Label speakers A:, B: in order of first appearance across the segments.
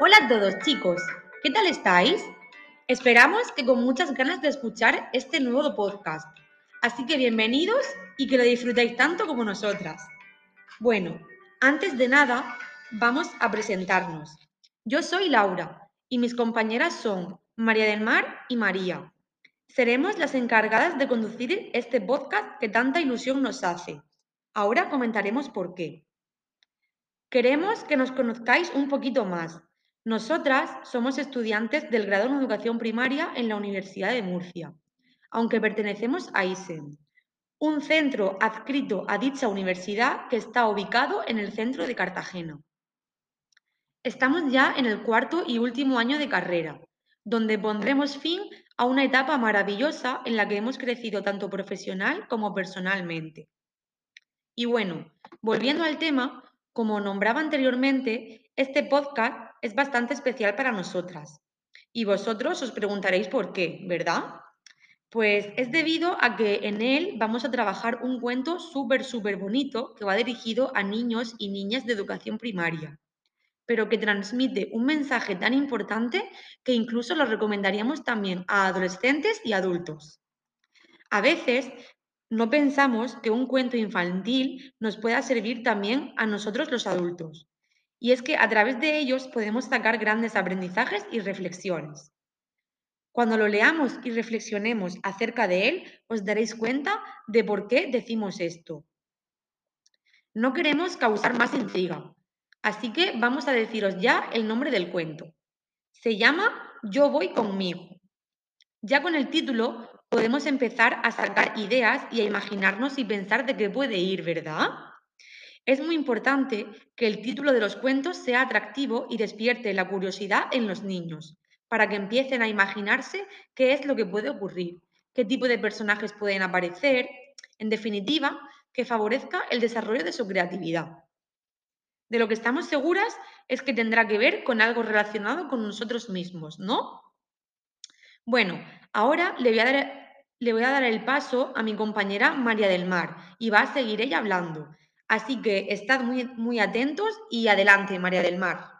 A: Hola a todos chicos, ¿qué tal estáis? Esperamos que con muchas ganas de escuchar este nuevo podcast. Así que bienvenidos y que lo disfrutéis tanto como nosotras. Bueno, antes de nada, vamos a presentarnos. Yo soy Laura y mis compañeras son María del Mar y María. Seremos las encargadas de conducir este podcast que tanta ilusión nos hace. Ahora comentaremos por qué. Queremos que nos conozcáis un poquito más. Nosotras somos estudiantes del grado en educación primaria en la Universidad de Murcia, aunque pertenecemos a ISEM, un centro adscrito a dicha universidad que está ubicado en el centro de Cartagena. Estamos ya en el cuarto y último año de carrera, donde pondremos fin a una etapa maravillosa en la que hemos crecido tanto profesional como personalmente. Y bueno, volviendo al tema, como nombraba anteriormente, este podcast es bastante especial para nosotras. Y vosotros os preguntaréis por qué, ¿verdad? Pues es debido a que en él vamos a trabajar un cuento súper, súper bonito que va dirigido a niños y niñas de educación primaria, pero que transmite un mensaje tan importante que incluso lo recomendaríamos también a adolescentes y adultos. A veces no pensamos que un cuento infantil nos pueda servir también a nosotros los adultos. Y es que a través de ellos podemos sacar grandes aprendizajes y reflexiones. Cuando lo leamos y reflexionemos acerca de él, os daréis cuenta de por qué decimos esto. No queremos causar más intriga, así que vamos a deciros ya el nombre del cuento. Se llama Yo voy conmigo. Ya con el título podemos empezar a sacar ideas y a imaginarnos y pensar de qué puede ir, ¿verdad? Es muy importante que el título de los cuentos sea atractivo y despierte la curiosidad en los niños, para que empiecen a imaginarse qué es lo que puede ocurrir, qué tipo de personajes pueden aparecer, en definitiva, que favorezca el desarrollo de su creatividad. De lo que estamos seguras es que tendrá que ver con algo relacionado con nosotros mismos, ¿no? Bueno, ahora le voy a dar le voy a dar el paso a mi compañera María del Mar y va a seguir ella hablando. Así que estad muy, muy atentos y adelante, María del Mar.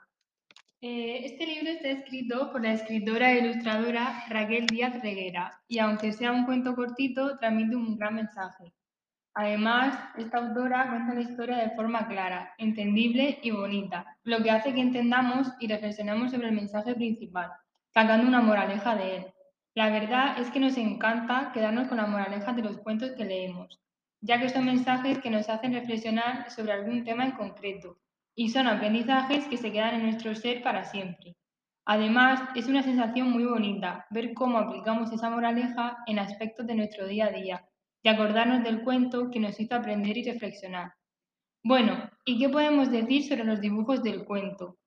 B: Eh, este libro está escrito por la escritora e ilustradora Raquel Díaz Reguera y aunque sea un cuento cortito, transmite un gran mensaje. Además, esta autora cuenta la historia de forma clara, entendible y bonita, lo que hace que entendamos y reflexionemos sobre el mensaje principal, sacando una moraleja de él. La verdad es que nos encanta quedarnos con la moraleja de los cuentos que leemos, ya que son mensajes que nos hacen reflexionar sobre algún tema en concreto y son aprendizajes que se quedan en nuestro ser para siempre. Además, es una sensación muy bonita ver cómo aplicamos esa moraleja en aspectos de nuestro día a día y acordarnos del cuento que nos hizo aprender y reflexionar. Bueno, ¿y qué podemos decir sobre los dibujos del cuento?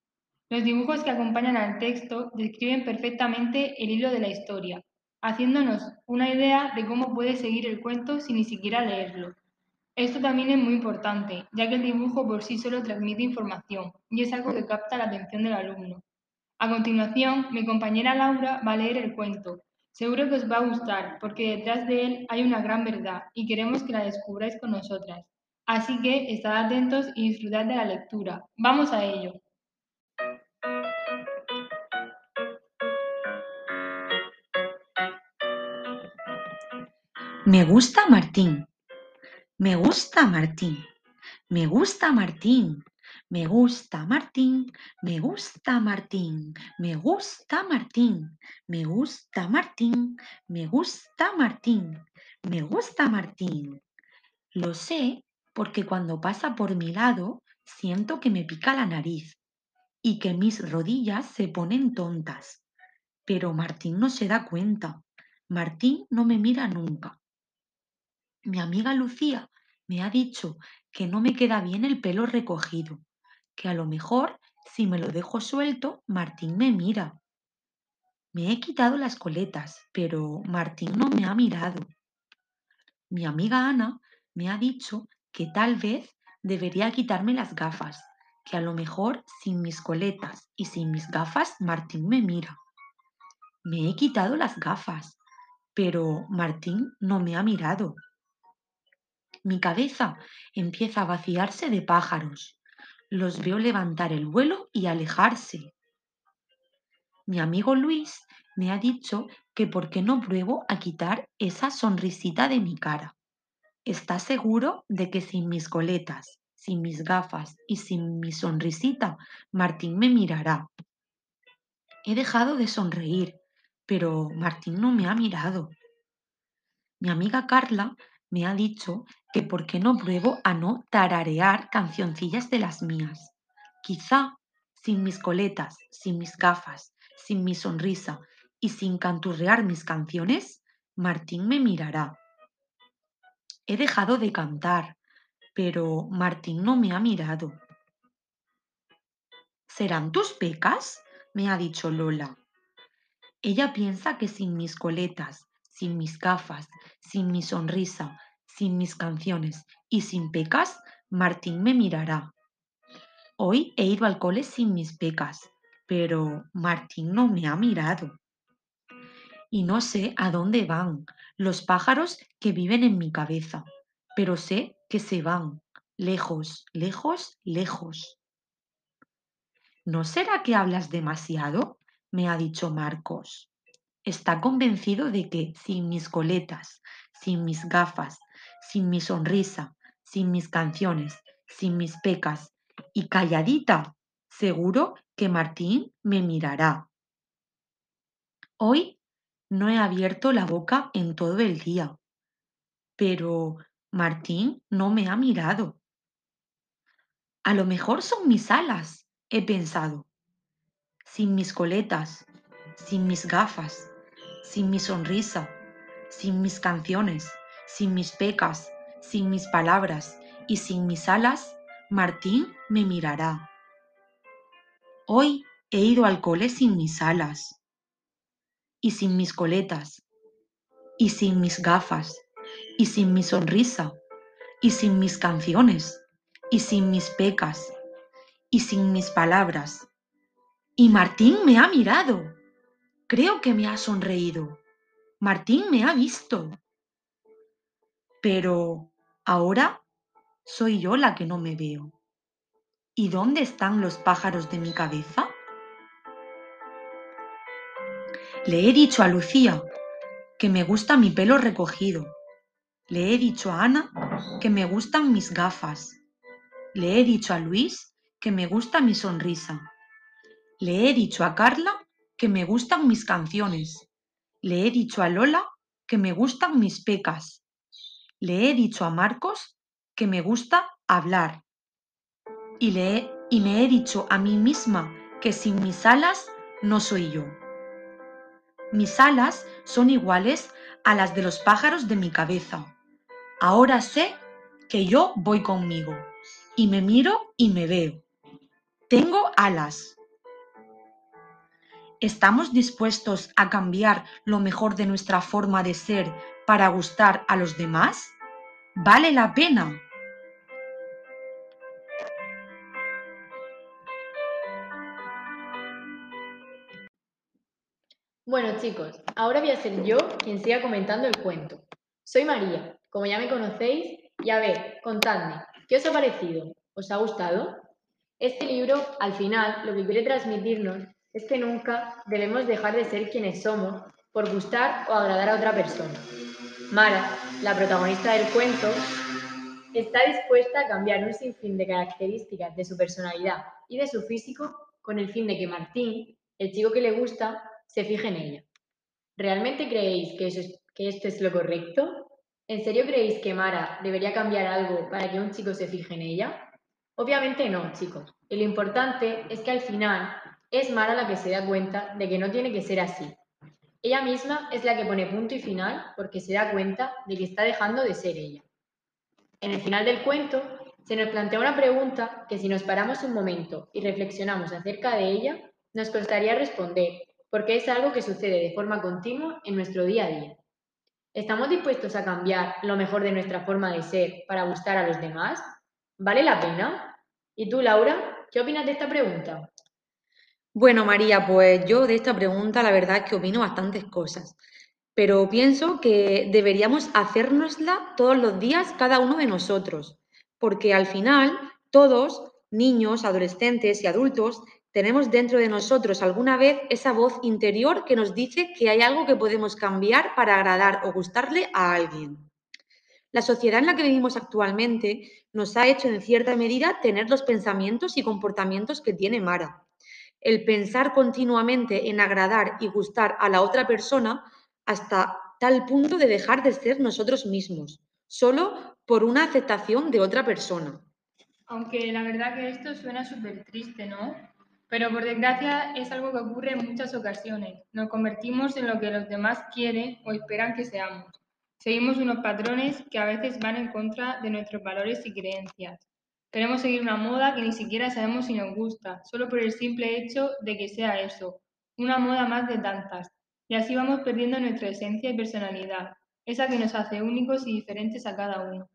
B: Los dibujos que acompañan al texto describen perfectamente el hilo de la historia, haciéndonos una idea de cómo puede seguir el cuento sin ni siquiera leerlo. Esto también es muy importante, ya que el dibujo por sí solo transmite información y es algo que capta la atención del alumno. A continuación, mi compañera Laura va a leer el cuento. Seguro que os va a gustar, porque detrás de él hay una gran verdad y queremos que la descubráis con nosotras. Así que estad atentos y disfrutad de la lectura. ¡Vamos a ello!
C: Me gusta Martín. Me gusta Martín. Me gusta Martín. Me gusta Martín. Me gusta Martín. Me gusta Martín. Me gusta Martín. Me gusta Martín. Me gusta Martín. Lo sé porque cuando pasa por mi lado siento que me pica la nariz y que mis rodillas se ponen tontas. Pero Martín no se da cuenta. Martín no me mira nunca. Mi amiga Lucía me ha dicho que no me queda bien el pelo recogido, que a lo mejor si me lo dejo suelto, Martín me mira. Me he quitado las coletas, pero Martín no me ha mirado. Mi amiga Ana me ha dicho que tal vez debería quitarme las gafas, que a lo mejor sin mis coletas y sin mis gafas Martín me mira. Me he quitado las gafas, pero Martín no me ha mirado. Mi cabeza empieza a vaciarse de pájaros. Los veo levantar el vuelo y alejarse.
A: Mi amigo Luis me ha dicho que por qué no pruebo a quitar esa sonrisita de mi cara. ¿Estás seguro de que sin mis coletas, sin mis gafas y sin mi sonrisita, Martín me mirará? He dejado de sonreír, pero Martín no me ha mirado. Mi amiga Carla me ha dicho que por qué no pruebo a no tararear cancioncillas de las mías. Quizá sin mis coletas, sin mis gafas, sin mi sonrisa y sin canturrear mis canciones, Martín me mirará. He dejado de cantar, pero Martín no me ha mirado. ¿Serán tus pecas? me ha dicho Lola. Ella piensa que sin mis coletas, sin mis gafas, sin mi sonrisa, sin mis canciones y sin pecas, Martín me mirará. Hoy he ido al cole sin mis pecas, pero Martín no me ha mirado. Y no sé a dónde van los pájaros que viven en mi cabeza, pero sé que se van, lejos, lejos, lejos. ¿No será que hablas demasiado? me ha dicho Marcos está convencido de que sin mis coletas, sin mis gafas, sin mi sonrisa, sin mis canciones, sin mis pecas y calladita, seguro que Martín me mirará. Hoy no he abierto la boca en todo el día, pero Martín no me ha mirado. A lo mejor son mis alas, he pensado. Sin mis coletas, sin mis gafas, sin mi sonrisa, sin mis canciones, sin mis pecas, sin mis palabras y sin mis alas, Martín me mirará. Hoy he ido al cole sin mis alas y sin mis coletas y sin mis gafas y sin mi sonrisa y sin mis canciones y sin mis pecas y sin mis palabras. Y Martín me ha mirado. Creo que me ha sonreído. Martín me ha visto. Pero ahora soy yo la que no me veo. ¿Y dónde están los pájaros de mi cabeza? Le he dicho a Lucía que me gusta mi pelo recogido. Le he dicho a Ana que me gustan mis gafas. Le he dicho a Luis que me gusta mi sonrisa. Le he dicho a Carla que me gustan mis canciones. Le he dicho a Lola que me gustan mis pecas. Le he dicho a Marcos que me gusta hablar. Y, le y me he dicho a mí misma que sin mis alas no soy yo. Mis alas son iguales a las de los pájaros de mi cabeza. Ahora sé que yo voy conmigo y me miro y me veo. Tengo alas. ¿Estamos dispuestos a cambiar lo mejor de nuestra forma de ser para gustar a los demás? ¿Vale la pena?
D: Bueno chicos, ahora voy a ser yo quien siga comentando el cuento. Soy María, como ya me conocéis, y a ver, contadme, ¿qué os ha parecido? ¿Os ha gustado? Este libro, al final, lo que quiere transmitirnos es que nunca debemos dejar de ser quienes somos por gustar o agradar a otra persona. Mara, la protagonista del cuento, está dispuesta a cambiar un sinfín de características de su personalidad y de su físico con el fin de que Martín, el chico que le gusta, se fije en ella. ¿Realmente creéis que, que esto es lo correcto? ¿En serio creéis que Mara debería cambiar algo para que un chico se fije en ella? Obviamente no, chicos. Lo importante es que al final es Mara la que se da cuenta de que no tiene que ser así. Ella misma es la que pone punto y final porque se da cuenta de que está dejando de ser ella. En el final del cuento se nos plantea una pregunta que si nos paramos un momento y reflexionamos acerca de ella, nos costaría responder, porque es algo que sucede de forma continua en nuestro día a día. ¿Estamos dispuestos a cambiar lo mejor de nuestra forma de ser para gustar a los demás? ¿Vale la pena? ¿Y tú, Laura, qué opinas de esta pregunta?
E: Bueno, María, pues yo de esta pregunta la verdad es que opino bastantes cosas, pero pienso que deberíamos hacérnosla todos los días cada uno de nosotros, porque al final todos, niños, adolescentes y adultos,
A: tenemos dentro de nosotros alguna vez esa voz interior que nos dice que hay algo que podemos cambiar para agradar o gustarle a alguien. La sociedad en la que vivimos actualmente nos ha hecho en cierta medida tener los pensamientos y comportamientos que tiene Mara. El pensar continuamente en agradar y gustar a la otra persona hasta tal punto de dejar de ser nosotros mismos, solo por una aceptación de otra persona.
B: Aunque la verdad que esto suena súper triste, ¿no? Pero por desgracia es algo que ocurre en muchas ocasiones. Nos convertimos en lo que los demás quieren o esperan que seamos. Seguimos unos patrones que a veces van en contra de nuestros valores y creencias. Queremos seguir una moda que ni siquiera sabemos si nos gusta, solo por el simple hecho de que sea eso, una moda más de tantas. Y así vamos perdiendo nuestra esencia y personalidad, esa que nos hace únicos y diferentes a cada uno.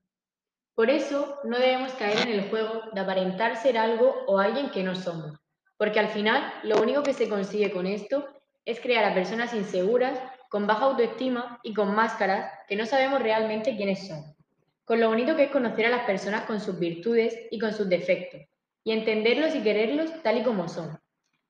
D: Por eso no debemos caer en el juego de aparentar ser algo o alguien que no somos porque al final lo único que se consigue con esto es crear a personas inseguras, con baja autoestima y con máscaras que no sabemos realmente quiénes son. Con lo bonito que es conocer a las personas con sus virtudes y con sus defectos, y entenderlos y quererlos tal y como son.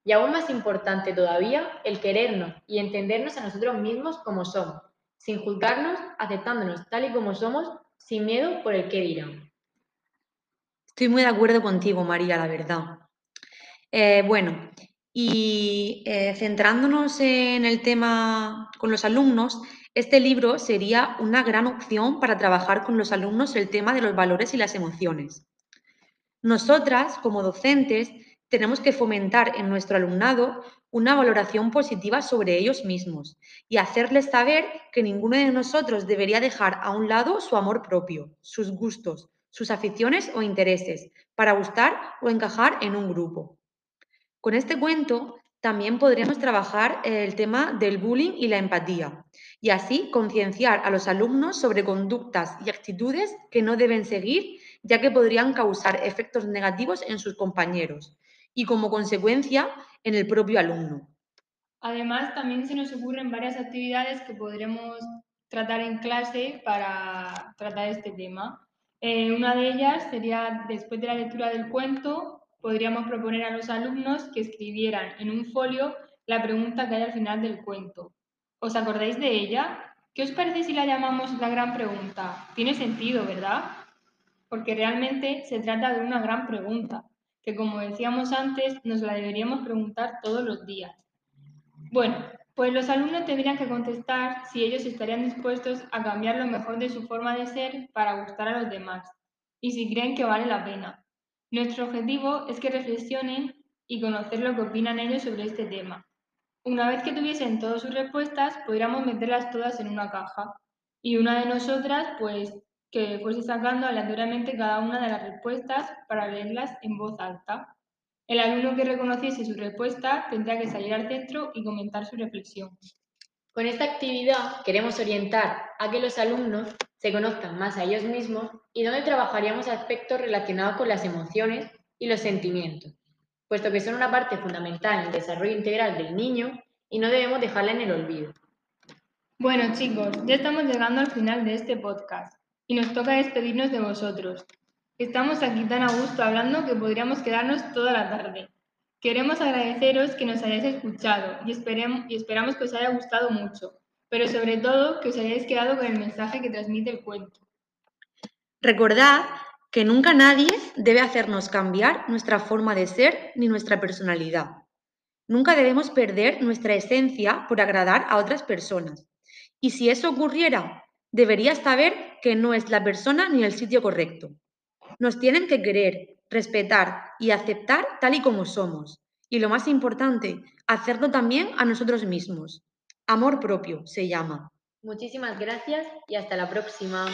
D: Y aún más importante todavía, el querernos y entendernos a nosotros mismos como somos, sin juzgarnos, aceptándonos tal y como somos, sin miedo por el que dirán.
A: Estoy muy de acuerdo contigo, María, la verdad. Eh, bueno, y eh, centrándonos en el tema con los alumnos, este libro sería una gran opción para trabajar con los alumnos el tema de los valores y las emociones. Nosotras, como docentes, tenemos que fomentar en nuestro alumnado una valoración positiva sobre ellos mismos y hacerles saber que ninguno de nosotros debería dejar a un lado su amor propio, sus gustos, sus aficiones o intereses para gustar o encajar en un grupo. Con este cuento también podríamos trabajar el tema del bullying y la empatía y así concienciar a los alumnos sobre conductas y actitudes que no deben seguir ya que podrían causar efectos negativos en sus compañeros y como consecuencia en el propio alumno.
B: Además, también se nos ocurren varias actividades que podremos tratar en clase para tratar este tema. Eh, una de ellas sería, después de la lectura del cuento, podríamos proponer a los alumnos que escribieran en un folio la pregunta que hay al final del cuento. ¿Os acordáis de ella? ¿Qué os parece si la llamamos la gran pregunta? Tiene sentido, ¿verdad? Porque realmente se trata de una gran pregunta, que como decíamos antes, nos la deberíamos preguntar todos los días. Bueno, pues los alumnos tendrían que contestar si ellos estarían dispuestos a cambiar lo mejor de su forma de ser para gustar a los demás y si creen que vale la pena. Nuestro objetivo es que reflexionen y conocer lo que opinan ellos sobre este tema. Una vez que tuviesen todas sus respuestas, podríamos meterlas todas en una caja y una de nosotras, pues, que fuese sacando aleatoriamente cada una de las respuestas para leerlas en voz alta. El alumno que reconociese su respuesta tendrá que salir al centro y comentar su reflexión.
D: Con esta actividad queremos orientar a que los alumnos se conozcan más a ellos mismos y donde trabajaríamos aspectos relacionados con las emociones y los sentimientos, puesto que son una parte fundamental en el desarrollo integral del niño y no debemos dejarla en el olvido.
B: Bueno chicos, ya estamos llegando al final de este podcast y nos toca despedirnos de vosotros. Estamos aquí tan a gusto hablando que podríamos quedarnos toda la tarde. Queremos agradeceros que nos hayáis escuchado y, esperamos que os haya gustado mucho, pero sobre todo que os hayáis quedado con el mensaje que transmite el cuento.
A: Recordad que nunca nadie debe hacernos cambiar nuestra forma de ser ni nuestra personalidad. Nunca debemos perder nuestra esencia por agradar a otras personas. Y si eso ocurriera, deberías saber que no es la persona ni el sitio correcto. Nos tienen que querer, respetar y aceptar tal y como somos. Y lo más importante, hacerlo también a nosotros mismos. Amor propio se llama.
D: Muchísimas gracias y hasta la próxima.